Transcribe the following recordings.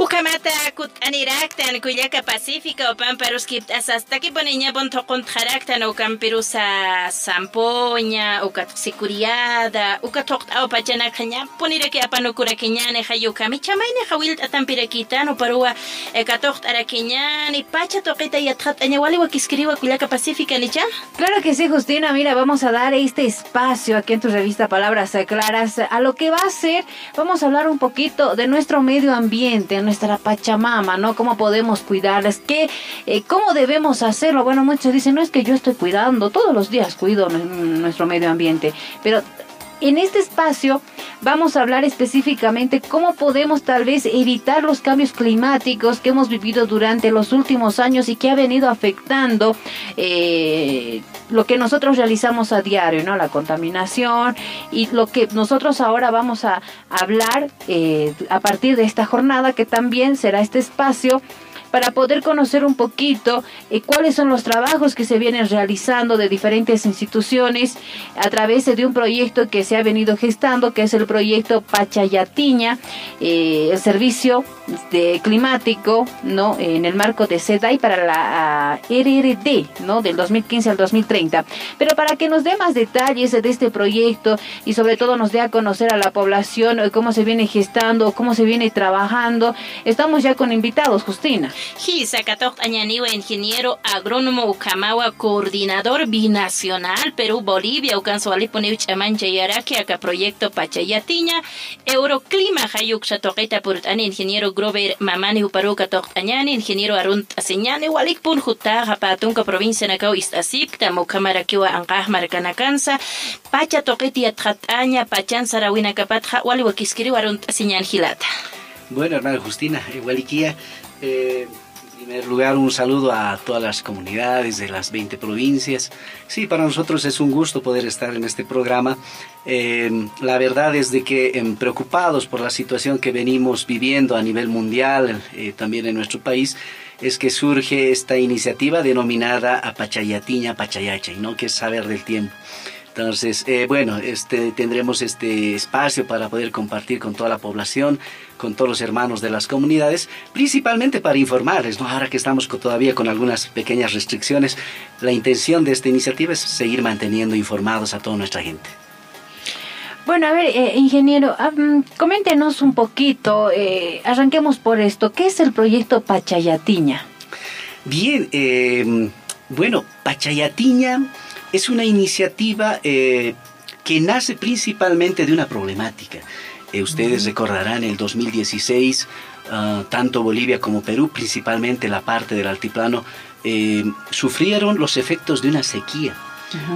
ukamata aniraktan kuyaka pacífica o pamparuskip asastaki poniña bon tokont jaraktan o campirusa sampoña o kat sikuriada o kat tokt au pachana kanya poniraki apanukura kiñane hayuka mi chamaine hawil atampirakitan o parua e katokt arakiñani pacha toquita y atrat añawali wakiskriwa kuyaka pacífica nicha Claro que sí, Justina. Mira, vamos a dar este espacio aquí en tu revista Palabras Claras a lo que va a ser. Vamos a hablar un poquito de nuestro medio ambiente, nuestra Pachamama, ¿no? Cómo podemos cuidarles, qué, eh, cómo debemos hacerlo. Bueno, muchos dicen, no es que yo estoy cuidando, todos los días cuido nuestro medio ambiente, pero en este espacio vamos a hablar específicamente cómo podemos tal vez evitar los cambios climáticos que hemos vivido durante los últimos años y que ha venido afectando eh, lo que nosotros realizamos a diario, ¿no? La contaminación y lo que nosotros ahora vamos a hablar eh, a partir de esta jornada que también será este espacio para poder conocer un poquito eh, cuáles son los trabajos que se vienen realizando de diferentes instituciones a través de un proyecto que se ha venido gestando, que es el proyecto Pachayatiña, eh, el servicio de climático, ¿no? En el marco de SEDAI para la RRD, ¿no? Del 2015 al 2030. Pero para que nos dé más detalles de este proyecto y sobre todo nos dé a conocer a la población eh, cómo se viene gestando, cómo se viene trabajando, estamos ya con invitados, Justina. Sacatok Añaniwa, ingeniero agrónomo Ucamawa, coordinador binacional Perú-Bolivia, Ucansualipone Uchamancha Yaraki, acá proyecto Pachayatiña, Euroclima, Hayuk Shatoqueta Purtani, ingeniero Grover Mamani Uparuca Añani, ingeniero Arunt Aseñani, Walikpun Juta, Japatunca, provincia Nacao Istasipta, Mukamarakiwa Ankaj Marcanacansa, Pacha Toqueti Atrataña, Pachan Sarawina Capatja, Waliwakiskiri Arunt Aseñan Gilata. Bueno, hermana Justina, Igualiquía, eh, en primer lugar, un saludo a todas las comunidades de las 20 provincias. Sí, para nosotros es un gusto poder estar en este programa. Eh, la verdad es de que eh, preocupados por la situación que venimos viviendo a nivel mundial, también en nuestro país, es que surge esta iniciativa denominada Apachayatiña Pachayacha, ¿no? que es saber del tiempo. Entonces, bueno, este, tendremos este espacio para poder compartir con toda la población con todos los hermanos de las comunidades, principalmente para informarles, ¿no? ahora que estamos todavía con algunas pequeñas restricciones, la intención de esta iniciativa es seguir manteniendo informados a toda nuestra gente. Bueno, a ver, eh, ingeniero, um, coméntenos un poquito, eh, arranquemos por esto, ¿qué es el proyecto Pachayatiña? Bien, eh, bueno, Pachayatiña es una iniciativa que nace principalmente de una problemática. Eh, ustedes recordarán el 2016, ah, tanto Bolivia como Perú, principalmente la parte del altiplano, eh, sufrieron los efectos de una sequía.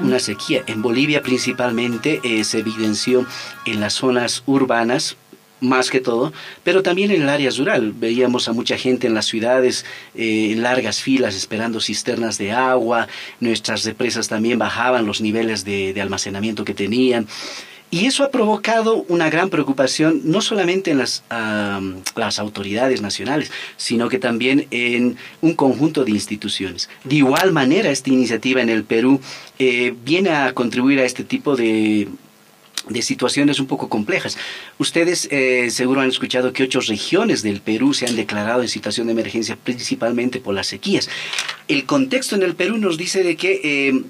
Una sequía. En Bolivia principalmente eh, se evidenció en las zonas urbanas, más que todo, pero también en el área rural. Veíamos a mucha gente en las ciudades en largas filas esperando cisternas de agua, nuestras represas también bajaban los niveles de almacenamiento que tenían. Y eso ha provocado una gran preocupación no solamente en las, las autoridades nacionales, sino que también en un conjunto de instituciones. De igual manera, esta iniciativa en el Perú eh, viene a contribuir a este tipo de, de situaciones un poco complejas. Ustedes eh, seguro han escuchado que ocho regiones del Perú se han declarado en situación de emergencia principalmente por las sequías. El contexto en el Perú nos dice de que eh,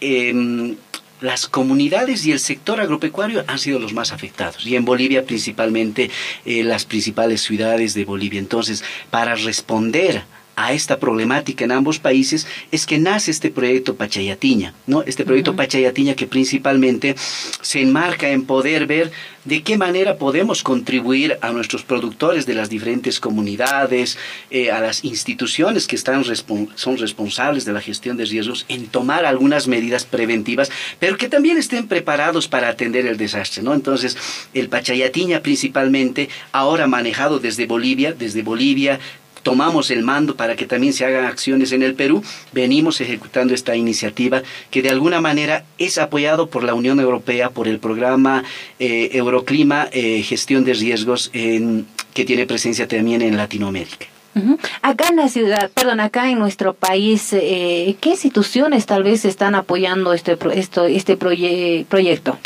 em, las comunidades y el sector agropecuario han sido los más afectados. Y en Bolivia principalmente eh, las principales ciudades de Bolivia. Entonces, para responder a esta problemática en ambos países es que nace este proyecto Pachayatiña, ¿no? Este proyecto Pachayatiña que principalmente se enmarca en poder ver de qué manera podemos contribuir a nuestros productores de las diferentes comunidades, eh, a las instituciones que están son responsables de la gestión de riesgos, en tomar algunas medidas preventivas, pero que también estén preparados para atender el desastre, ¿no? Entonces, el Pachayatiña principalmente, ahora manejado desde Bolivia, desde Bolivia, tomamos el mando para que también se hagan acciones en el Perú, venimos ejecutando esta iniciativa que de alguna manera es apoyado por la Unión Europea, por el programa eh, Euroclima, eh, gestión de riesgos que tiene presencia también en Latinoamérica. Acá en la ciudad, perdón, acá en nuestro país, eh, ¿qué instituciones tal vez están apoyando este, esto, este proyecto?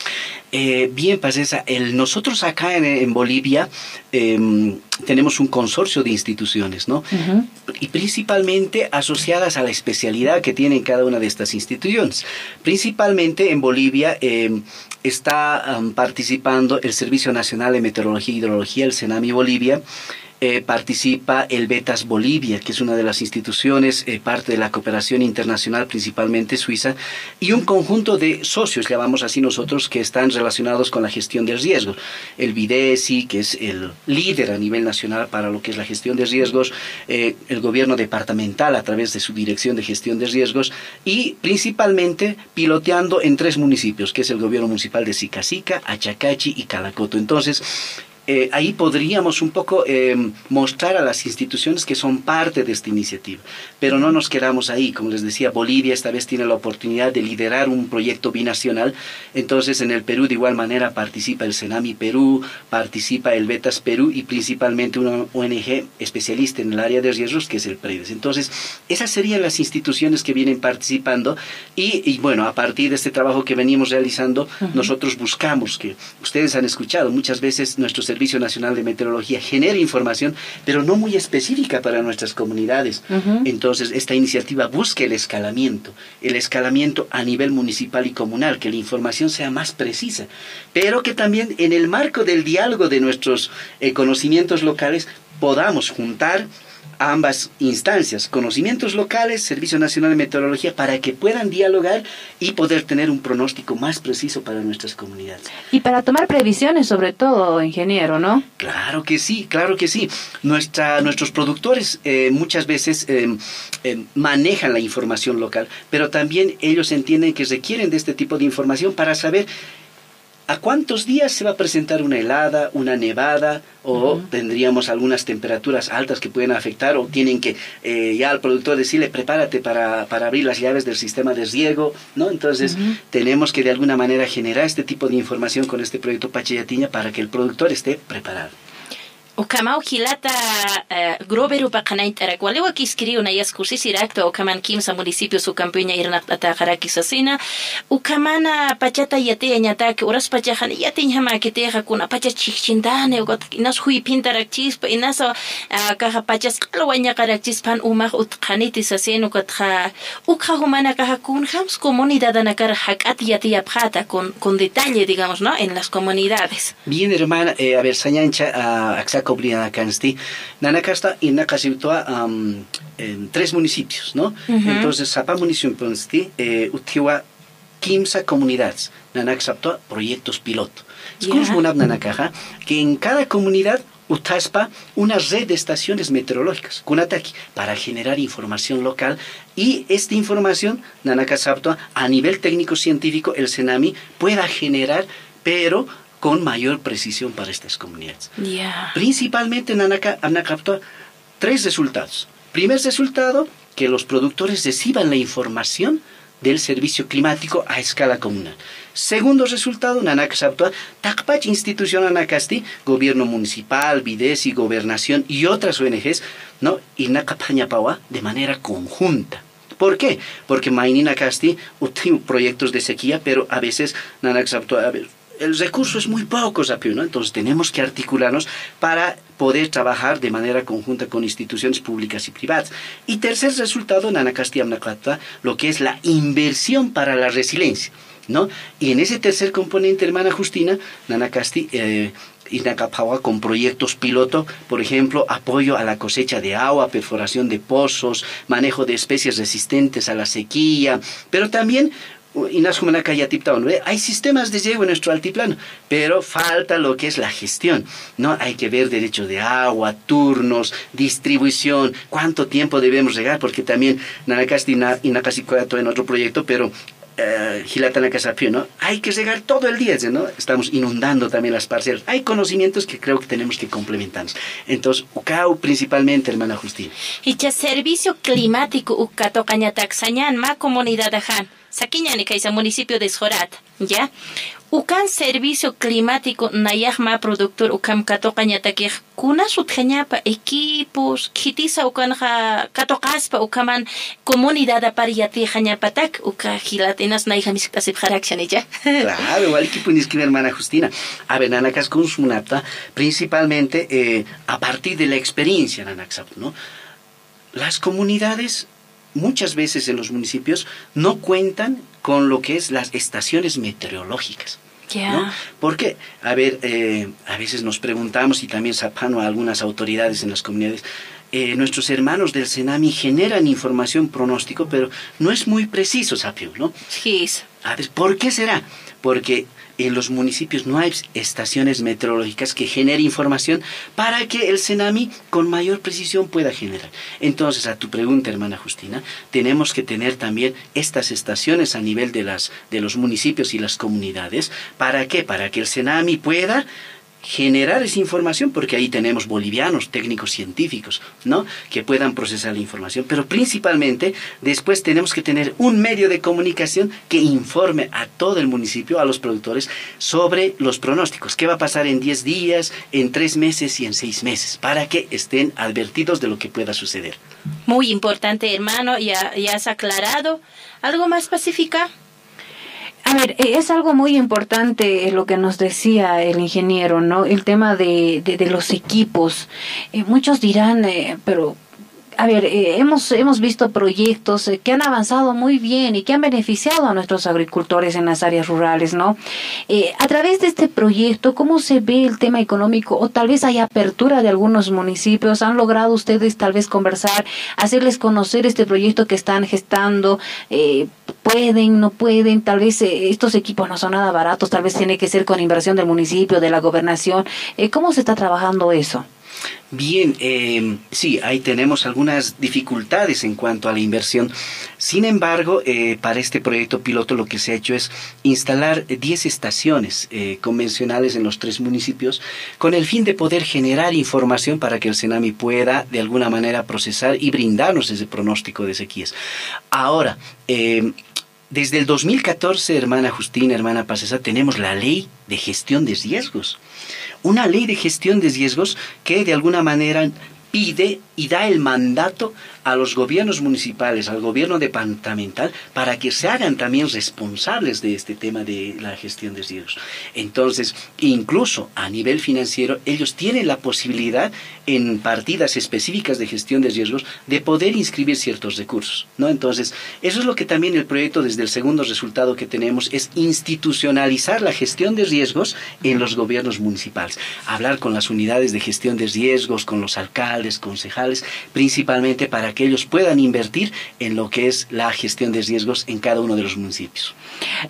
Eh, bien, Pacesa, el, nosotros acá en, Bolivia em, tenemos un consorcio de instituciones, ¿no? Y principalmente asociadas a la especialidad que tienen cada una de estas instituciones. Principalmente en Bolivia em, está participando el Servicio Nacional de Meteorología y Hidrología, el CENAMI Bolivia, eh, participa el Betas Bolivia, que es una de las instituciones, eh, parte de la cooperación internacional, principalmente suiza, y un conjunto de socios, llamamos así nosotros, que están relacionados con la gestión del riesgo. El BIDESI, que es el líder a nivel nacional para lo que es la gestión de riesgos, eh, el gobierno departamental a través de su dirección de gestión de riesgos, y principalmente piloteando en tres municipios, que es el gobierno municipal de Sicasica, Achacachi y Calacoto. Entonces, eh, ahí podríamos un poco eh, mostrar a las instituciones que son parte de esta iniciativa. Pero no nos quedamos ahí. Como les decía, Bolivia esta vez tiene la oportunidad de liderar un proyecto binacional. Entonces, en el Perú, de igual manera, participa el Senami Perú, participa el Betas Perú y principalmente una ONG especialista en el área de riesgos, que es el PREDES. Entonces, esas serían las instituciones que vienen participando. Y, bueno, a partir de este trabajo que venimos realizando, nosotros buscamos que ustedes han escuchado muchas veces nuestros Servicio Nacional de Meteorología genera información, pero no muy específica para nuestras comunidades. Entonces, esta iniciativa busca el escalamiento, el escalamiento a nivel municipal y comunal, que la información sea más precisa, pero que también en el marco del diálogo de nuestros eh, conocimientos locales podamos juntar ambas instancias, conocimientos locales, Servicio Nacional de Meteorología, para que puedan dialogar y poder tener un pronóstico más preciso para nuestras comunidades. Y para tomar previsiones, sobre todo, ingeniero, ¿no? Claro que sí, claro que sí. Nuestra, nuestros productores eh, muchas veces eh, eh, manejan la información local, pero también ellos entienden que requieren de este tipo de información para saber ¿A cuántos días se va a presentar una helada, una nevada o tendríamos algunas temperaturas altas que pueden afectar o tienen que eh, ya al productor decirle prepárate para, abrir las llaves del sistema de riego, ¿no? Entonces tenemos que de alguna manera generar este tipo de información con este proyecto Pachayatiña para que el productor esté preparado. Ukamau hilata uh, groberu pakanaintara kwalewa kiskiri una yaskursi sirakto ukaman kimsa municipio su campiña irna ata haraki sasina ukamana pachata yate ñataki uras pachajan yatin hama kiteja kuna pacha chichindane ugot inas hui pintarak chispa inas uh, kaha pachas qalwaña karak chispan umaj utqaniti sasenu katja ukha humana kaha kun hams comunidad anakar hakat yate yapjata con con detalle digamos no en las comunidades bien hermana eh, a ver sañancha uh, Cobrina Cansti, Nanacasta y Nakasibtua um, en tres municipios, ¿no? Entonces, Sapa municipio, eh, Utiwa, Kimsa comunidades, Nanacasaptua, proyectos piloto. Es como una Nanakaja, que en cada comunidad utaspa una red de estaciones meteorológicas, Kunataki, para generar información local. Y esta información, Nanakasaptua, a nivel técnico-científico, el CENAMI pueda generar, pero con mayor precisión para estas comunidades. Principalmente en Anacaptua, tres resultados. Primer resultado, que los productores reciban la información del servicio climático a escala comunal. Segundo resultado, Nanacaptua, Tacpach Institución Anacasti, gobierno municipal, Videsi, gobernación y otras ONGs, ¿no? y Nacapañapawa de manera conjunta. ¿Por qué? Porque Mainina Casti tiene proyectos de sequía, pero a veces Nanacaptua, el recurso es muy poco, ¿no? Entonces tenemos que articularnos para poder trabajar de manera conjunta con instituciones públicas y privadas. Y tercer resultado, Nana Castilla lo que es la inversión para la resiliencia, ¿no? Y en ese tercer componente, hermana Justina, Nana Castilla... Eh, con proyectos piloto, por ejemplo, apoyo a la cosecha de agua, perforación de pozos, manejo de especies resistentes a la sequía, pero también hay sistemas de riego en nuestro altiplano, pero falta lo que es la gestión, ¿no? Hay que ver derecho de agua, turnos, distribución, cuánto tiempo debemos regar, porque también Nanacasti y Nakasikoyato en otro proyecto, pero eh, ¿no? Hay que regar todo el día, ¿no? Estamos inundando también las parcelas. Hay conocimientos que creo que tenemos que complementarnos. Entonces, UCAU principalmente, hermana Justina. Y ya servicio climático UCATO Cañataxañán, ma comunidad de Han. Saquiñani, que es el municipio de Sorat, ¿ya? ukan servicio climático nayahma productor ukam katoqa ñatakij kunasut jañapa equipos kitisa ukanja katoqaspa ukaman comunidad apariati jañapatak uka gilatinas nayja misiktasip jarakshanilla claro que hermana Justina a ver nanakas consumnapta principalmente eh, a partir de la experiencia nanaksap no las comunidades muchas veces en los municipios no cuentan con lo que es las estaciones meteorológicas. ¿no? Porque, a ver, eh, a veces nos preguntamos y también zapano a algunas autoridades en las comunidades, eh, nuestros hermanos del Senami generan información pronóstico, pero no es muy preciso, Sapio, ¿no? Sí. A ver, ¿por qué será? Porque en los municipios no hay estaciones meteorológicas que generen información para que el CENAMI con mayor precisión pueda generar. Entonces, a tu pregunta, hermana Justina, tenemos que tener también estas estaciones a nivel de, las, de los municipios y las comunidades. ¿Para qué? Para que el CENAMI pueda generar esa información, porque ahí tenemos bolivianos, técnicos científicos, ¿no? Que puedan procesar la información, pero principalmente después tenemos que tener un medio de comunicación que informe a todo el municipio, a los productores, sobre los pronósticos, qué va a pasar en 10 días, en 3 meses y en 6 meses, para que estén advertidos de lo que pueda suceder. Muy importante, hermano, ya, ya has aclarado. ¿Algo más pacífica? A ver, e, es algo muy importante lo que nos decía el ingeniero, ¿no? El tema de, de, los equipos. Eh, muchos dirán, eh, pero a ver, eh, hemos, hemos visto proyectos eh, que han avanzado muy bien y que han beneficiado a nuestros agricultores en las áreas rurales, ¿no? Eh, a través de este proyecto, ¿cómo se ve el tema económico? O tal vez hay apertura de algunos municipios. ¿Han logrado ustedes tal vez conversar, hacerles conocer este proyecto que están gestando? pueden, no pueden, tal vez estos equipos no son nada baratos, tal vez tiene que ser con inversión del municipio, de la gobernación. ¿Cómo se está trabajando eso? Bien, eh, sí, ahí tenemos algunas dificultades en cuanto a la inversión. Sin embargo, eh, para este proyecto piloto lo que se ha hecho es instalar 10 estaciones eh, convencionales en los tres municipios con el fin de poder generar información para que el Senami pueda de alguna manera procesar y brindarnos ese pronóstico de sequías. Ahora, desde el 2014, hermana Justina, hermana Pacesa, tenemos la ley de gestión de riesgos. Una ley de gestión de riesgos que de alguna manera pide y da el mandato a los gobiernos municipales, al gobierno departamental, para que se hagan también responsables de este tema de la gestión de riesgos. Entonces, incluso a nivel financiero, ellos tienen la posibilidad en partidas específicas de gestión de riesgos de poder inscribir ciertos recursos. ¿no? Entonces, eso es lo que también el proyecto, desde el segundo resultado que tenemos, es institucionalizar la gestión de riesgos en los gobiernos municipales. Hablar con las unidades de gestión de riesgos, con los alcaldes, concejales, principalmente para que ellos puedan invertir en lo que es la gestión de riesgos en cada uno de los municipios.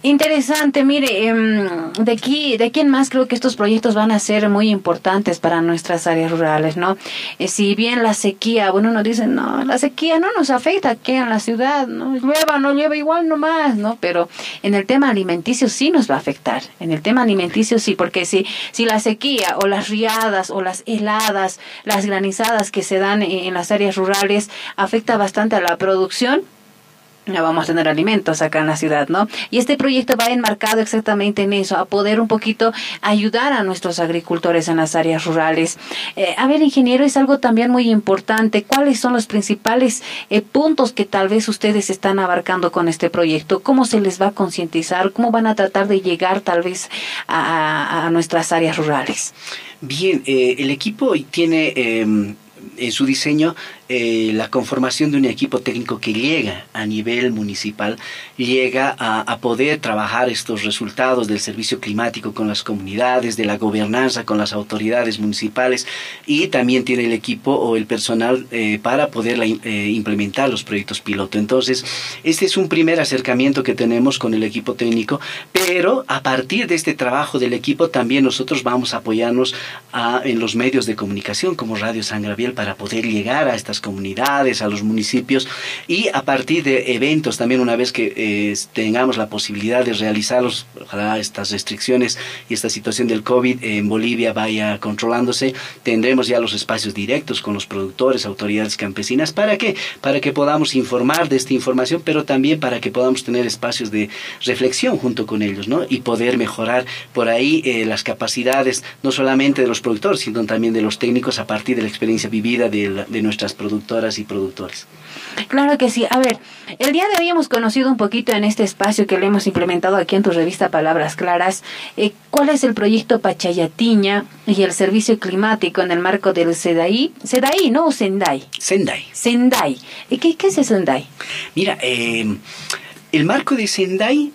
Interesante, mire, em, de aquí, más creo que estos proyectos van a ser muy importantes para nuestras áreas rurales, ¿no? Eh, si bien la sequía, bueno, nos dicen, no, la sequía no nos afecta aquí en la ciudad, ¿no? Llueva, no llueva igual nomás, ¿no? Pero en el tema alimenticio sí nos va a afectar, en el tema alimenticio sí, porque si, si la sequía o las riadas o las heladas, las granizadas que se dan en las áreas rurales afecta bastante a la producción, no vamos a tener alimentos acá en la ciudad, ¿no? Y este proyecto va enmarcado exactamente en eso, a poder un poquito ayudar a nuestros agricultores en las áreas rurales. Eh, a ver, ingeniero, es algo también muy importante. ¿Cuáles son los principales eh, puntos que tal vez ustedes están abarcando con este proyecto? ¿Cómo se les va a concientizar? ¿Cómo van a tratar de llegar tal vez a, nuestras áreas rurales? Bien, eh, el equipo tiene em, en su diseño eh, la conformación de un equipo técnico que llega a nivel municipal, llega a, poder trabajar estos resultados del servicio climático con las comunidades, de la gobernanza con las autoridades municipales y también tiene el equipo o el personal eh, para poder eh, implementar los proyectos piloto. Entonces, este es un primer acercamiento que tenemos con el equipo técnico, pero a partir de este trabajo del equipo también nosotros vamos a apoyarnos en los medios de comunicación como Radio San Gabriel para poder llegar a estas las comunidades, a los municipios y a partir de eventos también una vez que eh, tengamos la posibilidad de realizarlos, ojalá estas restricciones y esta situación del COVID en Bolivia vaya controlándose, tendremos ya los espacios directos con los productores, autoridades campesinas, ¿para qué? Para que podamos informar de esta información, pero también para que podamos tener espacios de reflexión junto con ellos, ¿no? Y poder mejorar por ahí eh, las capacidades, no solamente de los productores, sino también de los técnicos a partir de la experiencia vivida de, de nuestras productoras y productores. Claro que sí. A ver, el día de hoy hemos conocido un poquito en este espacio que le hemos implementado aquí en tu revista Palabras Claras, eh, cuál es el proyecto Pachayatiña y el servicio climático en el marco del SEDAI. SEDAI, ¿no? ¿O Sendai? Sendai. Sendai. ¿Qué, qué es el Sendai? Mira, eh, el marco de Sendai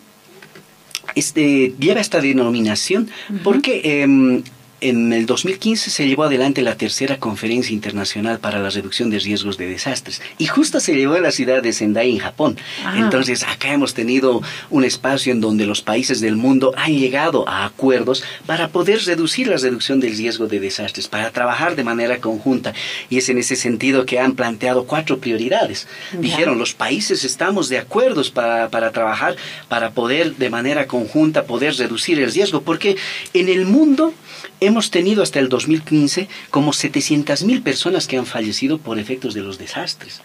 este, lleva esta denominación porque em, en el 2015 se llevó adelante la tercera conferencia internacional para la reducción de riesgos de desastres y justo se llevó en la ciudad de Sendai en Japón. Ah. Entonces acá hemos tenido un espacio en donde los países del mundo han llegado a acuerdos para poder reducir la reducción del riesgo de desastres, para trabajar de manera conjunta y es en ese sentido que han planteado cuatro prioridades. Dijeron los países estamos de acuerdo para, para trabajar para poder de manera conjunta poder reducir el riesgo porque en el mundo hemos tenido hasta el 2015 como 700 mil personas que han fallecido por efectos de los desastres.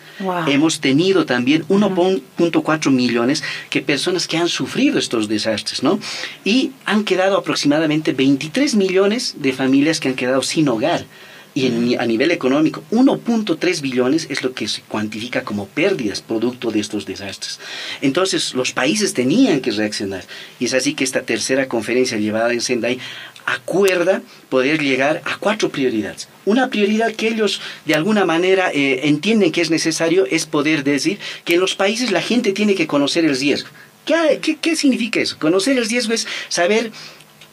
Hemos tenido también 1.4 millones de personas que han sufrido estos desastres, ¿no? Y han quedado aproximadamente 23 millones de familias que han quedado sin hogar y a nivel económico 1.3 billones es lo que se cuantifica como pérdidas producto de estos desastres. Entonces los países tenían que reaccionar y es así que esta tercera conferencia llevada en Sendai acuerda poder llegar a cuatro prioridades. Una prioridad que ellos de alguna manera eh, entienden que es necesario es poder decir que en los países la gente tiene que conocer el riesgo. ¿Qué, qué, qué significa eso? Conocer el riesgo es saber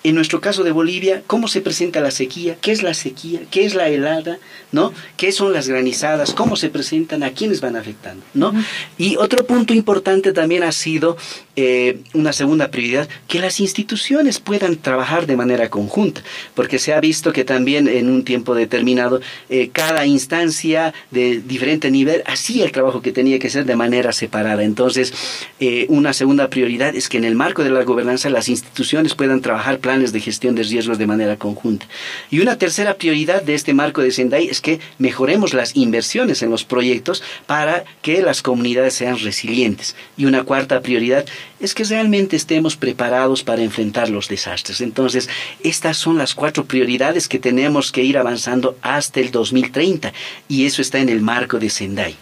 en nuestro caso de Bolivia, cómo se presenta la sequía, qué es la sequía, qué es la helada, ¿no? ¿Qué son las granizadas? ¿Cómo se presentan? ¿A quiénes van afectando? ¿no? Y otro punto importante también ha sido eh, una segunda prioridad, que las instituciones puedan trabajar de manera conjunta, porque se ha visto que también en un tiempo determinado eh, cada instancia de diferente nivel hacía el trabajo que tenía que ser de manera separada. Entonces, eh, una segunda prioridad es que en el marco de la gobernanza las instituciones puedan trabajar planes de gestión de riesgos de manera conjunta. Y una tercera prioridad de este marco de Sendai es que mejoremos las inversiones en los proyectos para que las comunidades sean resilientes. Y una cuarta prioridad es que realmente estemos preparados para enfrentar los desastres. Entonces, estas son las cuatro prioridades que tenemos que ir avanzando hasta el 2030 y eso está en el marco de Sendai.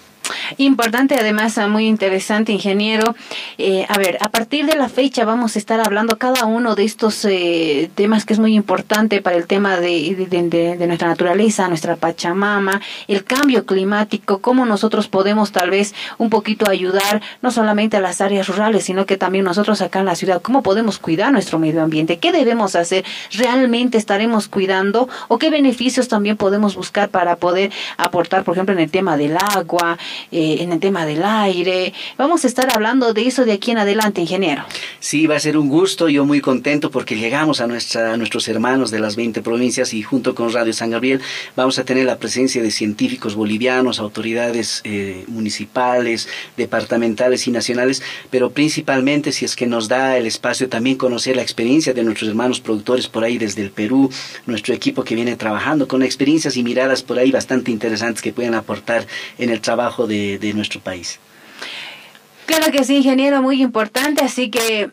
Importante, además, ah, muy interesante, ingeniero. Eh, a ver, a partir de la fecha vamos a estar hablando cada uno de estos eh, temas que es muy importante para el tema de, nuestra naturaleza, nuestra Pachamama, el cambio climático, cómo nosotros podemos tal vez un poquito ayudar no solamente a las áreas rurales, sino que también nosotros acá en la ciudad, cómo podemos cuidar nuestro medio ambiente, qué debemos hacer, realmente estaremos cuidando o qué beneficios también podemos buscar para poder aportar, por ejemplo, en el tema del agua, en el tema del aire. Vamos a estar hablando de eso de aquí en adelante, ingeniero. Sí, va a ser un gusto, yo muy contento porque llegamos a, nuestra, nuestros hermanos de las 20 provincias y junto con Radio San Gabriel vamos a tener la presencia de científicos bolivianos, autoridades eh, municipales, departamentales y nacionales, pero principalmente si es que nos da el espacio también conocer la experiencia de nuestros hermanos productores por ahí desde el Perú, nuestro equipo que viene trabajando con experiencias y miradas por ahí bastante interesantes que pueden aportar en el trabajo de, nuestro país. Claro que sí, ingeniero, muy importante, así que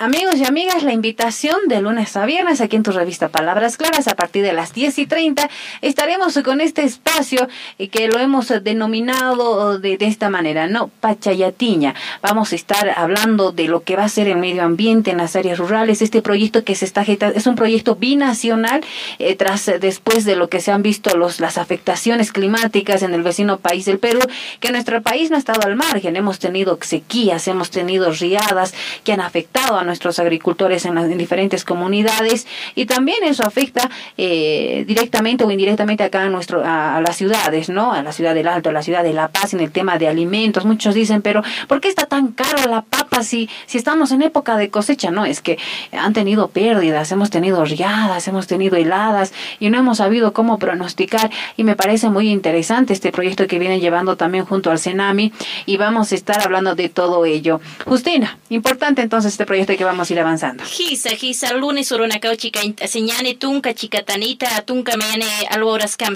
Amigos y amigas, la invitación de lunes a viernes aquí en tu revista Palabras Claras a partir de las 10 y 30 estaremos con este espacio y que lo hemos denominado de, esta manera, ¿no? Pachayatiña. Vamos a estar hablando de lo que va a ser el medio ambiente en las áreas rurales. Este proyecto que se está es un proyecto binacional eh, tras después de lo que se han visto los, las afectaciones climáticas en el vecino país del Perú, que nuestro país no ha estado al margen. Hemos tenido sequías, hemos tenido riadas que han afectado a nuestros agricultores en las diferentes comunidades y también eso afecta eh, directamente o indirectamente acá a, nuestro, a, las ciudades, ¿no? A la ciudad del Alto, a la ciudad de La Paz en el tema de alimentos. Muchos dicen, pero ¿por qué está tan caro la papa si, si estamos en época de cosecha? No, es que han tenido pérdidas, hemos tenido riadas, hemos tenido heladas y no hemos sabido cómo pronosticar y me parece muy interesante este proyecto que vienen llevando también junto al Senami y vamos a estar hablando de todo ello. Justina, importante entonces este proyecto que vamos a ir avanzando. Gisa, gisa, lunes urunakao chica señane tunca chicatanita, tunca mayane alboras cam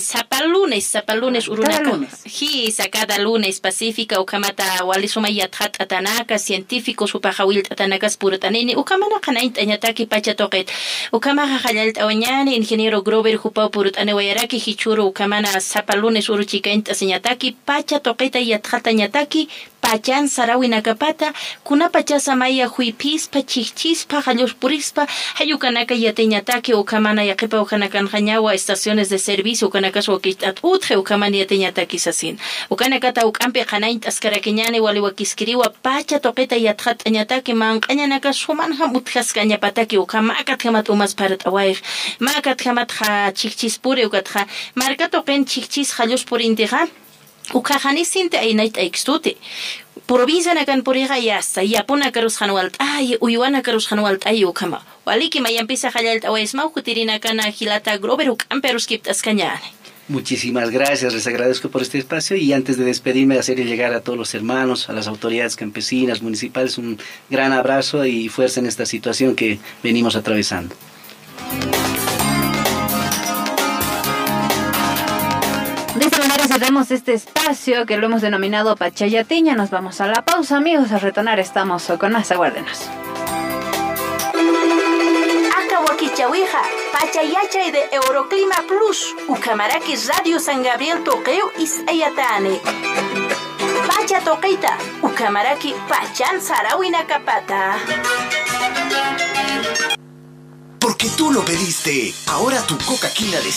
lunes, lunes urunakao. Gisa, cada lunes pacífica ukamata walisuma yathat atanaka científico supajawil atanakas puratanini ukamana kanaint añataki pacha toqet ukamaja jallalt awañani ingeniero Grover jupau purutane wayaraki hichuru ukamana lunes uru chica señataki pacha toqeta yatjata ñataki pachan sarawinakapata kunapa chasamaya huipispa chiqchispa qallurpurispa hayukanaka yateñataki ukamana yaqipa ukanakanqa ñawa estaciones de servicio ukanakash wakitat utje ukamana yateñataki sasin ukanakata ukampi qanayta askarakiñani wali wakiskiriwa pacha toqita yatqat añataki manqañanaka sumanham utqasqañapataki ukamakat hamat umas parat awayq makat hamat qa chiqchispuri ukatqa marka toqen chiqchis ukajanisinti aynayta aykstuti provincia nakan puriqa yasta yapuna karusqan walt'ay uywana karusqan walt'ay ukama. Waliki mayanpisa qallalta awaysma ukutirina kana hilata grover ukampi aruskipt'asqañani Muchísimas gracias, les agradezco por este espacio y antes de despedirme, hacer llegar a todos los hermanos, a las autoridades campesinas, municipales, un gran abrazo y fuerza en esta situación que venimos atravesando. Cerramos este espacio que lo hemos denominado Pachayatiña. Nos vamos a la pausa, amigos. A retornar estamos con más. Aguárdenos. Chahuija, Pachayachay de Euroclima Plus, Ucamaraki Radio San Gabriel Toqueo Ayatane. Pacha Toquita, Ucamaraki Pachan Sarawina Capata. Porque tú lo pediste, ahora tu coca de